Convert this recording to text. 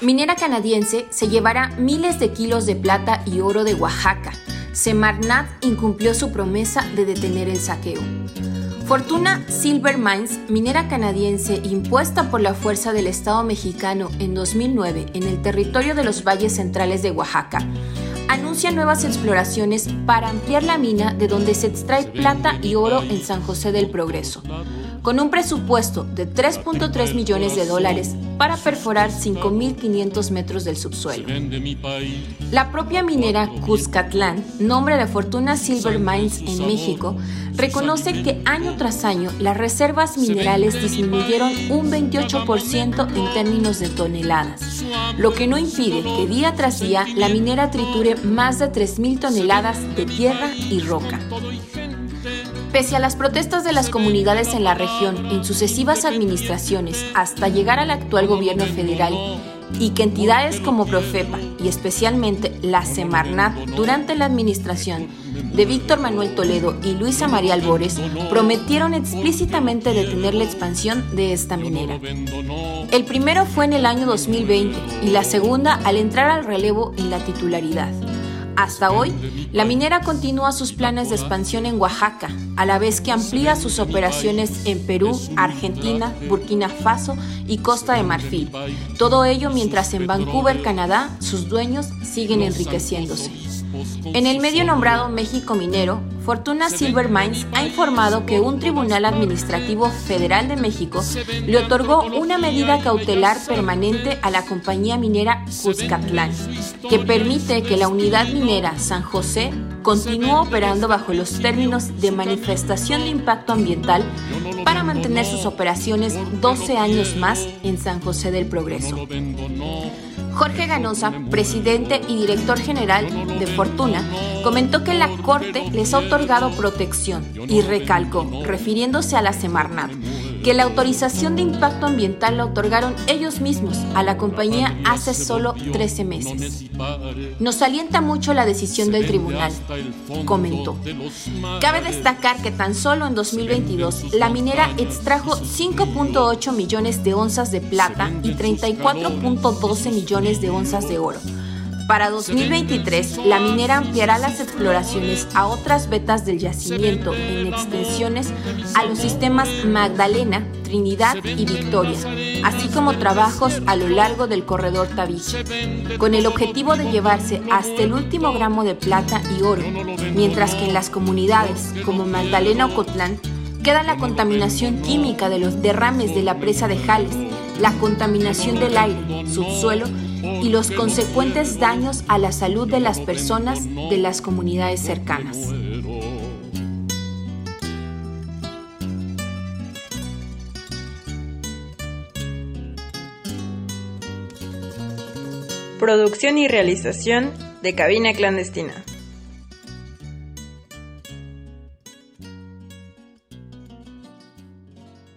Minera canadiense se llevará miles de kilos de plata y oro de Oaxaca. Semarnat incumplió su promesa de detener el saqueo. Fortuna Silver Mines, minera canadiense impuesta por la fuerza del Estado mexicano en 2009 en el territorio de los valles centrales de Oaxaca, anuncia nuevas exploraciones para ampliar la mina de donde se extrae plata y oro en San José del Progreso, con un presupuesto de 3.3 millones de dólares para perforar 5.500 metros del subsuelo. La propia minera Cuscatlán, nombre de Fortuna Silver Mines en México, reconoce que año tras año las reservas minerales disminuyeron un 28% en términos de toneladas, lo que no impide que día tras día la minera triture más de 3.000 toneladas de tierra y roca. Pese a las protestas de las comunidades en la región en sucesivas administraciones hasta llegar al actual gobierno federal y que entidades como Profepa y especialmente la Semarnat durante la administración de Víctor Manuel Toledo y Luisa María Albores prometieron explícitamente detener la expansión de esta minera. El primero fue en el año 2020 y la segunda al entrar al relevo en la titularidad. Hasta hoy, la minera continúa sus planes de expansión en Oaxaca, a la vez que amplía sus operaciones en Perú, Argentina, Burkina Faso y Costa de Marfil. Todo ello mientras en Vancouver, Canadá, sus dueños siguen enriqueciéndose. En el medio nombrado México Minero, Fortuna Silver Mines ha informado que un tribunal administrativo federal de México le otorgó una medida cautelar permanente a la compañía minera Cuscatlán, que permite que la unidad minera San José continúe operando bajo los términos de manifestación de impacto ambiental para mantener sus operaciones 12 años más en San José del Progreso. Jorge Ganosa, presidente y director general de Fortuna, comentó que la Corte les ha otorgado protección y recalcó, refiriéndose a la Semarnat, que la autorización de impacto ambiental la otorgaron ellos mismos a la compañía hace solo 13 meses. Nos alienta mucho la decisión del tribunal, comentó. Cabe destacar que tan solo en 2022 la minera extrajo 5.8 millones de onzas de plata y 34.12 millones de onzas de oro para 2023, la minera ampliará las exploraciones a otras vetas del yacimiento en extensiones a los sistemas Magdalena, Trinidad y Victoria, así como trabajos a lo largo del corredor Tabiche, con el objetivo de llevarse hasta el último gramo de plata y oro, mientras que en las comunidades como Magdalena o Cotlán queda la contaminación química de los derrames de la presa de Jales, la contaminación del aire, subsuelo y los consecuentes daños a la salud de las personas de las comunidades cercanas. Producción y realización de Cabina Clandestina.